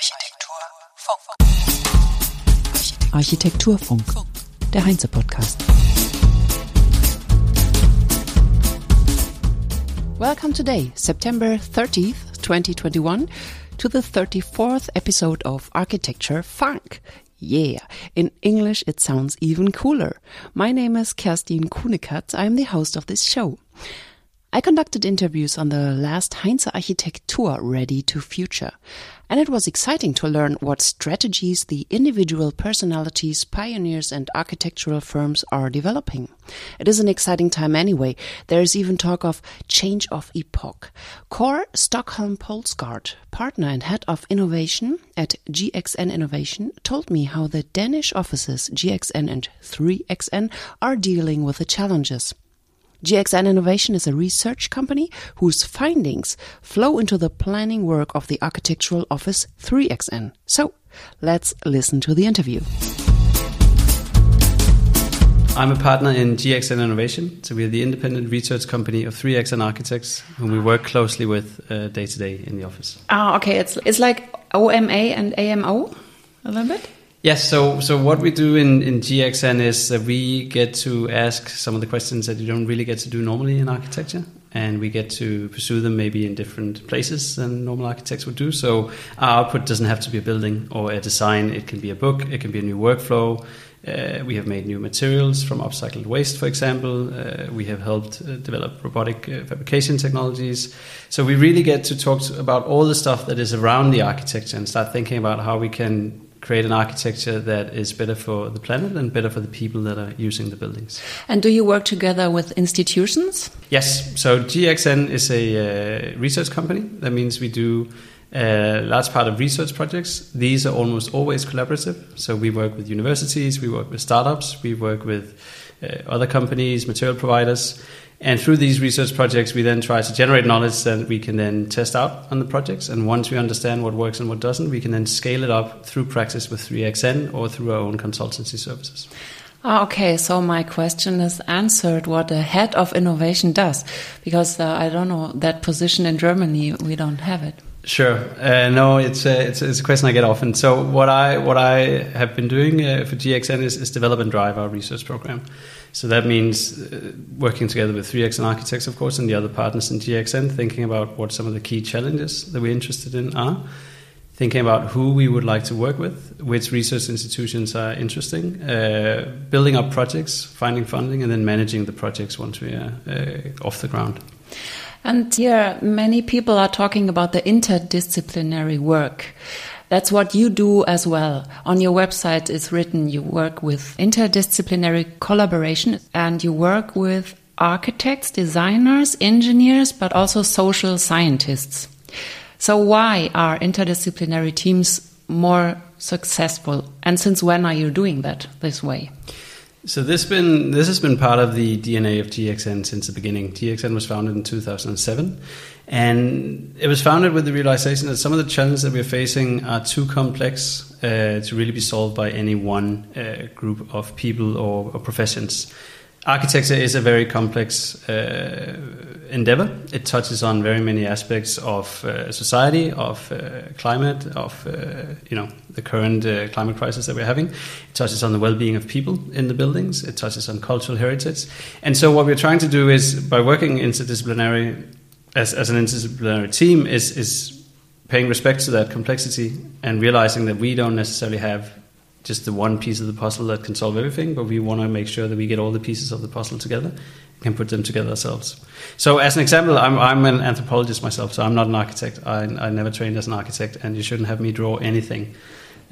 Architekturfunk. Architekturfunk, der Heinze-Podcast. Welcome today, September 30th, 2021, to the 34th episode of Architecture Funk. Yeah, in English it sounds even cooler. My name is Kerstin Kuhnekatz. I'm the host of this show. I conducted interviews on the last Heinze Architektur Ready to Future, and it was exciting to learn what strategies the individual personalities, pioneers, and architectural firms are developing. It is an exciting time anyway. There is even talk of change of epoch. Kåre Stokholm Poulsgaard, partner and head of innovation at GXN Innovation, told me how the Danish offices GXN and 3XN are dealing with the challenges. GXN Innovation is a research company whose findings flow into the planning work of the architectural office 3XN. So, let's listen to the interview. I'm a partner in GXN Innovation. So we're the independent research company of 3XN Architects, whom we work closely with uh, day to day in the office. Ah, okay. It's it's like OMA and AMO a little bit. Yes, so so what we do in, in GXN is that we get to ask some of the questions that you don't really get to do normally in architecture, and we get to pursue them maybe in different places than normal architects would do. So our output doesn't have to be a building or a design; it can be a book, it can be a new workflow. Uh, we have made new materials from upcycled waste, for example. Uh, we have helped uh, develop robotic uh, fabrication technologies. So we really get to talk to, about all the stuff that is around the architecture and start thinking about how we can create an architecture that is better for the planet and better for the people that are using the buildings. And do you work together with institutions? Yes. So GXN is a uh, research company. That means we do a large part of research projects. These are almost always collaborative. So we work with universities, we work with startups, we work with uh, other companies, material providers. And through these research projects, we then try to generate knowledge that we can then test out on the projects. And once we understand what works and what doesn't, we can then scale it up through practice with 3XN or through our own consultancy services. Ah, okay, so my question is answered what a head of innovation does, because uh, I don't know that position in Germany, we don't have it. Sure. Uh, no, it's a, it's, it's, a question I get often. So what I what I have been doing uh, for GXN is, is develop and drive our research program. So that means uh, working together with 3XN Architects, of course, and the other partners in GXN, thinking about what some of the key challenges that we're interested in are, thinking about who we would like to work with, which research institutions are interesting, uh, building up projects, finding funding, and then managing the projects once we are uh, off the ground. And here, many people are talking about the interdisciplinary work. That's what you do as well. On your website, it's written you work with interdisciplinary collaboration and you work with architects, designers, engineers, but also social scientists. So, why are interdisciplinary teams more successful? And since when are you doing that this way? So this been this has been part of the DNA of GXN since the beginning. GXN was founded in 2007, and it was founded with the realization that some of the challenges that we're facing are too complex uh, to really be solved by any one uh, group of people or, or, professions. Architecture is a very complex uh, endeavor. It touches on very many aspects of uh, society, of uh, climate, of uh, you know the current climate crisis that we're having. It touches on the well-being of people in the buildings. It touches on cultural heritage. And so, what we're trying to do is by working interdisciplinary as, as an interdisciplinary team is is paying respect to that complexity and realizing that we don't necessarily have just the one piece of the puzzle that can solve everything, but we want to make sure that we get all the pieces of the puzzle together and can put them together ourselves. So, as an example, I'm, I'm an anthropologist myself, so I'm not an architect. I, I never trained as an architect, and you shouldn't have me draw anything.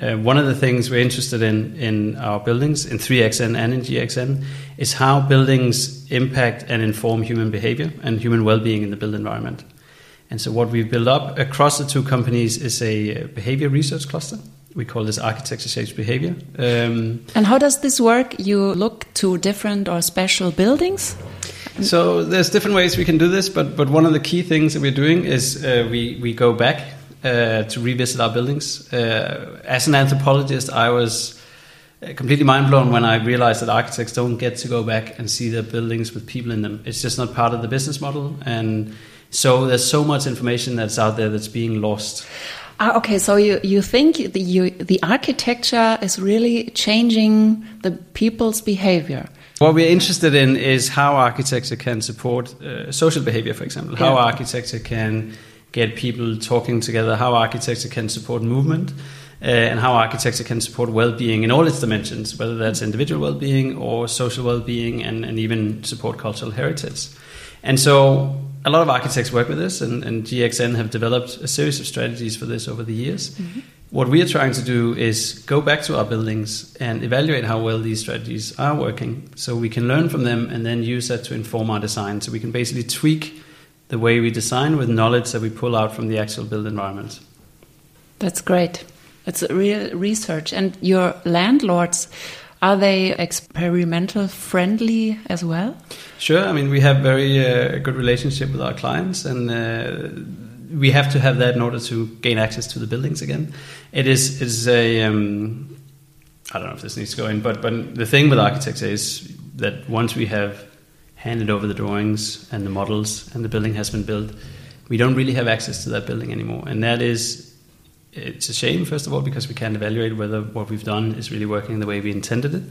Uh, one of the things we're interested in in our buildings, in 3XN and in GXN, is how buildings impact and inform human behavior and human well being in the built environment. And so, what we've built up across the two companies is a behavior research cluster. We call this architecture shapes behavior. Um, and how does this work? You look to different or special buildings? So, there's different ways we can do this, but, but one of the key things that we're doing is uh, we, we go back uh, to revisit our buildings. Uh, as an anthropologist, I was uh, completely mind blown when I realized that architects don't get to go back and see their buildings with people in them. It's just not part of the business model, and so there's so much information that's out there that's being lost. Ah, okay, so you, you think the, you, the architecture is really changing the people's behavior? What we're interested in is how architecture can support uh, social behavior, for example, how Yeah. architecture can get people talking together, how architecture can support movement, uh, and how architecture can support well-being in all its dimensions, whether that's individual well-being or social well-being, and, and even support cultural heritage. And so, a lot of architects work with this, and, and GXN have developed a series of strategies for this over the years. Mm-hmm. What we are trying to do is go back to our buildings and evaluate how well these strategies are working so we can learn from them and then use that to inform our design. So we can basically tweak the way we design with knowledge that we pull out from the actual built environment. That's great. It's real research. And your landlords, are they experimental friendly as well? Sure, I mean, we have very uh, good relationship with our clients and uh, we have to have that in order to gain access to the buildings again. It is, is a, um, I don't know if this needs to go in, but, but the thing with architects is that once we have handed over the drawings and the models and the building has been built, we don't really have access to that building anymore. And that is, it's a shame, first of all, because we can't evaluate whether what we've done is really working the way we intended it.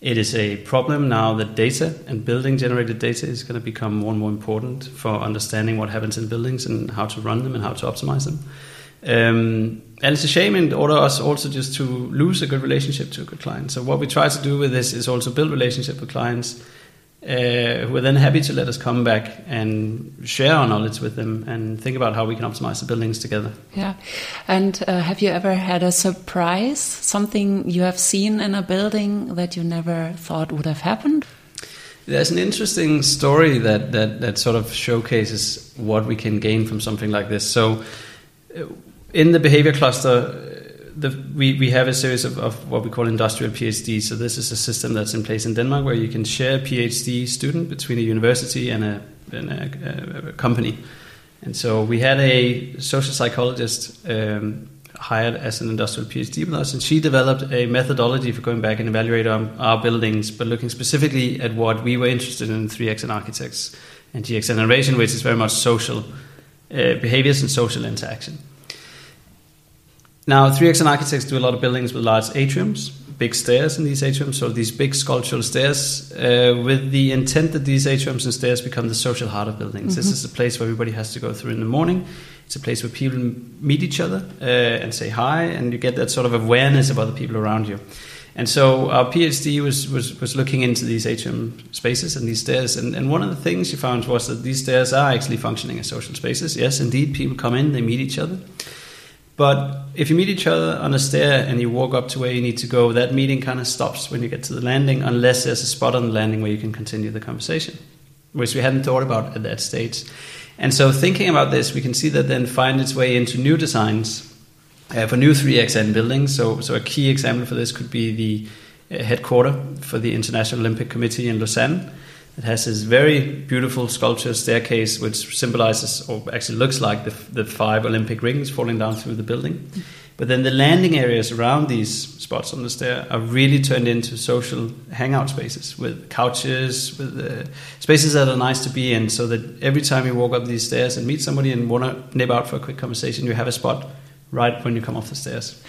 It is a problem now that data and building generated data is going to become more and more important for understanding what happens in buildings and how to run them and how to optimize them. Um, and it's a shame in order us also just to lose a good relationship to a good client. So what we try to do with this is also build relationship with clients uh, who are then happy to let us come back and share our knowledge with them and think about how we can optimize the buildings together. Yeah. And uh, have you ever had a surprise, something you have seen in a building that you never thought would have happened? There's an interesting story that, that, that sort of showcases what we can gain from something like this. So, uh, in the behavior cluster, the, we, we have a series of, of what we call industrial PhDs. So, this is a system that's in place in Denmark where you can share a PhD student between a university and a, and a, a company. And so, we had a social psychologist um, hired as an industrial PhD with us, and she developed a methodology for going back and evaluating our, our buildings, but looking specifically at what we were interested in 3XN Architects and GX Innovation, which is very much social uh, behaviors and social interaction. Now, 3XN Architects do a lot of buildings with large atriums, big stairs in these atriums, so these big sculptural stairs, uh, with the intent that these atriums and stairs become the social heart of buildings. This is a place where everybody has to go through in the morning. It's a place where people meet each other uh, and say hi, and you get that sort of awareness of other people around you. And so our PhD was, was, was looking into these atrium spaces and these stairs. And, and one of the things she found was that these stairs are actually functioning as social spaces. Yes, indeed, people come in, they meet each other. But if you meet each other on a stair and you walk up to where you need to go, that meeting kind of stops when you get to the landing, unless there's a spot on the landing where you can continue the conversation, which we hadn't thought about at that stage. And so, thinking about this, we can see that then find its way into new designs uh, for new 3XN buildings. So, so a key example for this could be the uh, headquarter for the International Olympic Committee in Lausanne. It has this very beautiful sculpture staircase, which symbolizes, or actually looks like, the, the five Olympic rings falling down through the building. But then the landing areas around these spots on the stair are really turned into social hangout spaces with couches, with uh, spaces that are nice to be in, so that every time you walk up these stairs and meet somebody and want to nip out for a quick conversation, you have a spot right when you come off the stairs.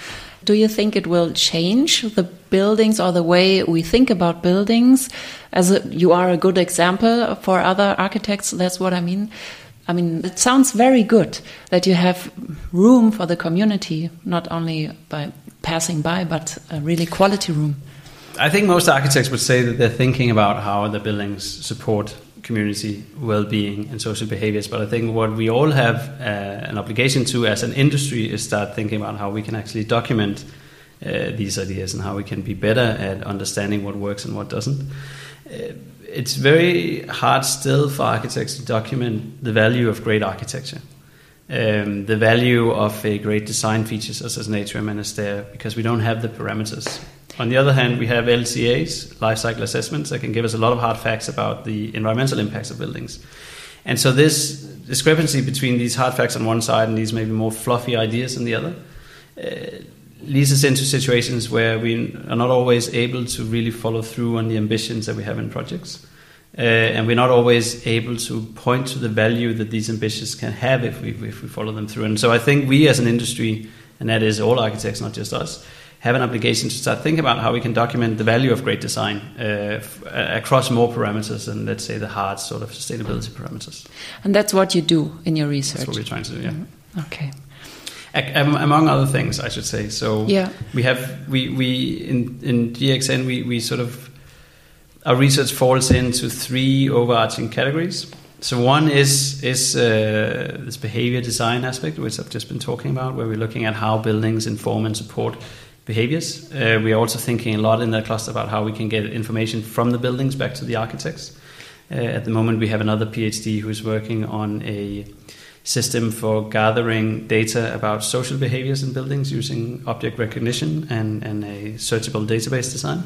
Do you think it will change the buildings or the way we think about buildings? As a, you are a good example for other architects, that's what I mean. I mean, it sounds very good that you have room for the community, not only by passing by, but a really quality room. I think most architects would say that they're thinking about how the buildings support community well-being and social behaviors. But i think what we all have uh, an obligation to as an industry is start thinking about how we can actually document uh, these ideas and how we can be better at understanding what works and what doesn't. Uh, it's very hard still for architects to document the value of great architecture. Um, the value of a great design feature such as an atrium and a stair because we don't have the parameters on the other hand, we have LCAs, life cycle assessments, that can give us a lot of hard facts about the environmental impacts of buildings. And so, this discrepancy between these hard facts on one side and these maybe more fluffy ideas on the other uh, leads us into situations where we are not always able to really follow through on the ambitions that we have in projects. Uh, and we're not always able to point to the value that these ambitions can have if we, if we follow them through. And so, I think we as an industry and that is all architects, not just us, have an obligation to start thinking about how we can document the value of great design uh, f- across more parameters than, let's say, the hard sort of sustainability parameters. And that's what you do in your research. That's what we're trying to do. Yeah. Mm-hmm. Okay. among other things, I should say. So yeah. we have we we in in GXN we we sort of our research falls into three overarching categories. So one is is uh, this behavior design aspect, which I've just been talking about, where we're looking at how buildings inform and support behaviors. Uh, we are also thinking a lot in that cluster about how we can get information from the buildings back to the architects. Uh, at the moment, we have another PhD who's working on a system for gathering data about social behaviors in buildings using object recognition and, and a searchable database design.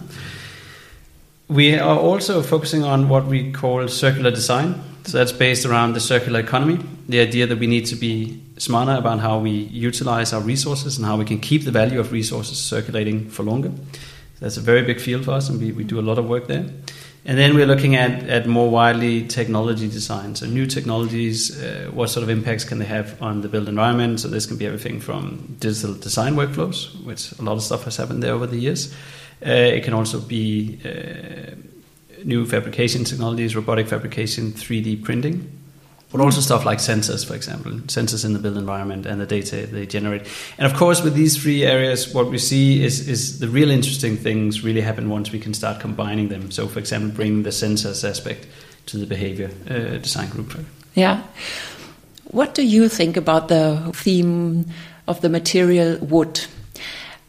We are also focusing on what we call circular design. So that's based around the circular economy, the idea that we need to be smarter about how we utilize our resources and how we can keep the value of resources circulating for longer. That's a very big field for us, and we, we do a lot of work there. And then we're looking at, at more widely technology design. So, new technologies, uh, what sort of impacts can they have on the built environment? So, this can be everything from digital design workflows, which a lot of stuff has happened there over the years. Uh, it can also be uh, new fabrication technologies, robotic fabrication, 3D printing, but also stuff like sensors, for example, sensors in the built environment and the data they generate. And of course, with these three areas, what we see is, is the real interesting things really happen once we can start combining them. So, for example, bringing the sensors aspect to the behavior uh, design group. Yeah. What do you think about the theme of the material wood?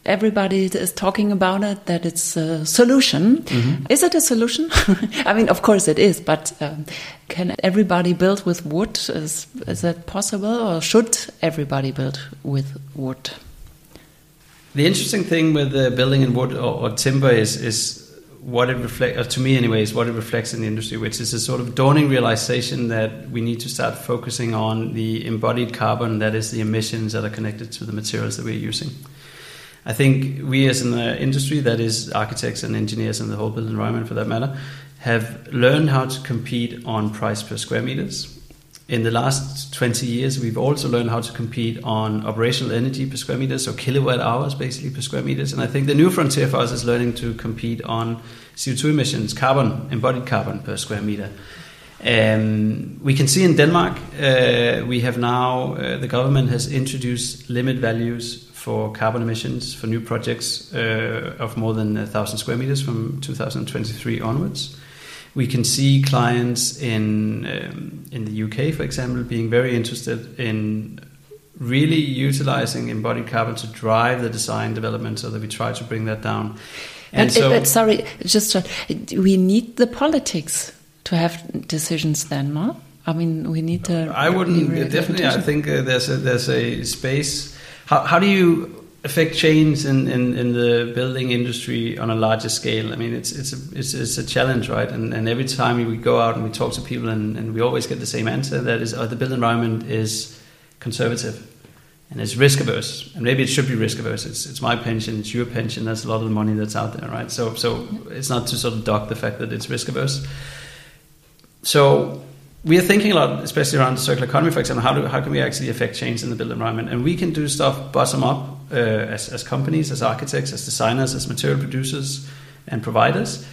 Everybody is talking about it that it's a solution. Mm -hmm. Is it a solution? I mean, of course it is, but um, can everybody build with wood? Is, is that possible, or should everybody build with wood? The interesting thing with uh, building in wood or, or timber is is what it reflects, to me anyways, what it reflects in the industry, which is a sort of dawning realization that we need to start focusing on the embodied carbon, that is the emissions that are connected to the materials that we're using. I think we as an uh, industry, that is architects and engineers and the whole built environment for that matter, have learned how to compete on price per square meters. In the last 20 years, we've also learned how to compete on operational energy per square meters, so kilowatt hours basically per square meters. And I think the new frontier for us is learning to compete on CO2 emissions, carbon, embodied carbon per square meter. Um, we can see in Denmark, uh, we have now, uh, the government has introduced limit values for carbon emissions for new projects uh, of more than 1,000 square meters from 2023 onwards. We can see clients in, um, in the UK, for example, being very interested in really utilizing embodied carbon to drive the design development so that we try to bring that down. And but, so, but sorry, just uh, we need the politics to have decisions then, no? I mean, we need to. I wouldn't definitely. I think uh, there's a there's a space how, how do you affect change in, in, in, the building industry on a larger scale? I mean, it's it's a, it's, it's a challenge, right? And, and every time we go out and we talk to people, and, and we always get the same answer that is, oh, the built environment is conservative and it's risk averse. And maybe it should be risk averse. It's, it's my pension, it's your pension. That's a lot of the money that's out there, right? So so it's not to sort of dock the fact that it's risk averse. So we are thinking a lot, especially around the circular economy, for example, how, do, how can we actually affect change in the built environment? And we can do stuff bottom up uh, as, as companies, as architects, as designers, as material producers and providers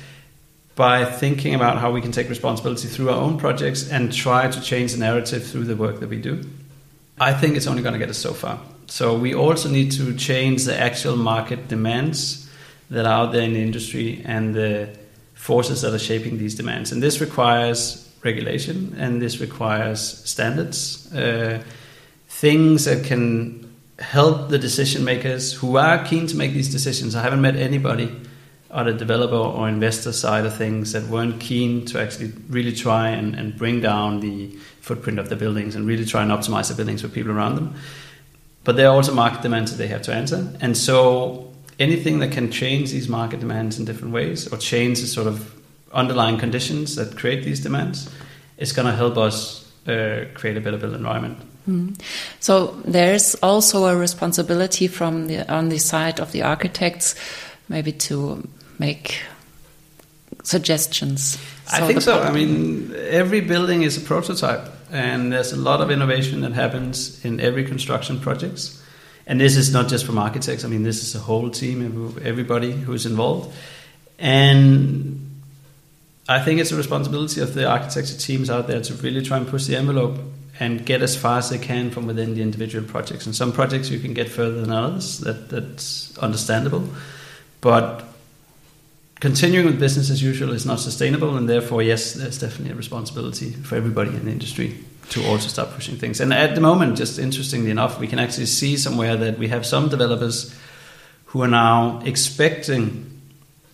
by thinking about how we can take responsibility through our own projects and try to change the narrative through the work that we do. I think it's only going to get us so far. So we also need to change the actual market demands that are out there in the industry and the forces that are shaping these demands. And this requires regulation, and this requires standards, uh, things that can help the decision makers who are keen to make these decisions. I haven't met anybody on the developer or investor side of things that weren't keen to actually really try and, and bring down the footprint of the buildings and really try and optimize the buildings for people around them. But there are also market demands that they have to answer. And so anything that can change these market demands in different ways or change the sort of underlying conditions that create these demands is going to help us uh, create a better built environment. Mm. So there's also a responsibility from the on the side of the architects, maybe to make suggestions. So I think so. I mean, every building is a prototype, and there's a lot of innovation that happens in every construction projects. And this is not just from architects. I mean, this is a whole team, everybody who's involved, and I think it's a responsibility of the architecture teams out there to really try and push the envelope and get as far as they can from within the individual projects. And some projects you can get further than others. That that's understandable, but continuing with business as usual is not sustainable, and therefore, yes, there's definitely a responsibility for everybody in the industry to also start pushing things. And at the moment, just interestingly enough, we can actually see somewhere that we have some developers who are now expecting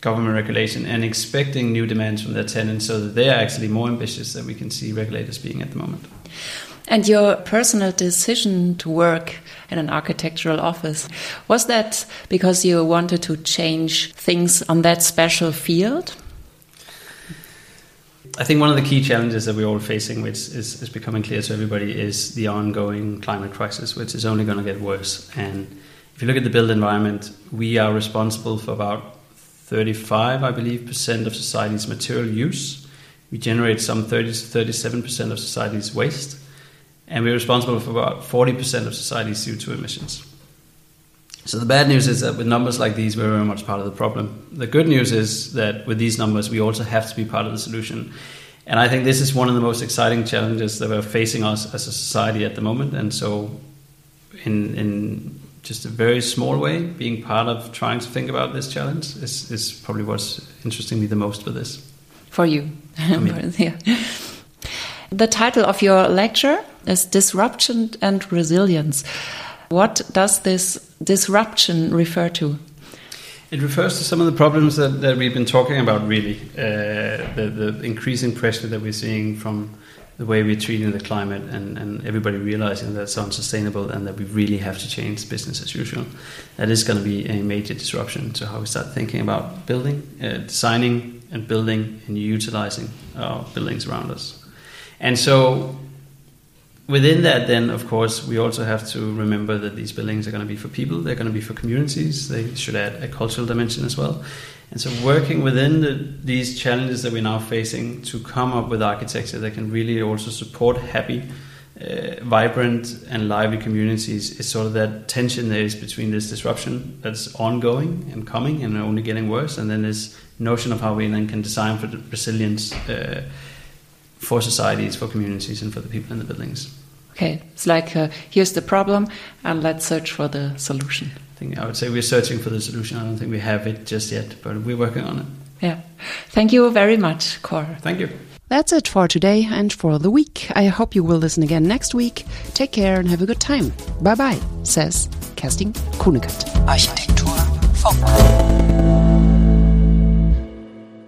government regulation and expecting new demands from their tenants so that they are actually more ambitious than we can see regulators being at the moment. And your personal decision to work in an architectural office, was that because you wanted to change things on that special field? I think one of the key challenges that we're all facing, which is, is becoming clear to everybody, is the ongoing climate crisis, which is only going to get worse. And if you look at the built environment, we are responsible for about 35, I believe, percent of society's material use. We generate some 30 to 37 percent of society's waste, and we're responsible for about 40 percent of society's CO2 emissions. So the bad news is that with numbers like these, we're very much part of the problem. The good news is that with these numbers, we also have to be part of the solution. And I think this is one of the most exciting challenges that we're facing us as a society at the moment. And so, in in just a very small way, being part of trying to think about this challenge is, is probably what's interesting me the most with this. For you. yeah. The title of your lecture is Disruption and Resilience. What does this disruption refer to? It refers to some of the problems that, that we've been talking about, really. Uh, the, the increasing pressure that we're seeing from the way we're treating the climate and, and everybody realizing that it's unsustainable and that we really have to change business as usual. That is going to be a major disruption to how we start thinking about building, uh, designing, and building and utilizing our buildings around us. And so, within that, then, of course, we also have to remember that these buildings are going to be for people, they're going to be for communities, they should add a cultural dimension as well. And so, working within the, these challenges that we're now facing to come up with architecture that can really also support happy, uh, vibrant, and lively communities is sort of that tension there is between this disruption that's ongoing and coming and only getting worse, and then this notion of how we then can design for the resilience uh, for societies, for communities, and for the people in the buildings. Okay, it's like uh, here's the problem, and let's search for the solution think I would say we're searching for the solution. I don't think we have it just yet, but we're working on it. Yeah. Thank you very much, Kåre. Thank you. That's it for today and for the week. I hope you will listen again next week. Take care and have a good time. Bye bye, says Kerstin Kuhnekert. Architektur Funk.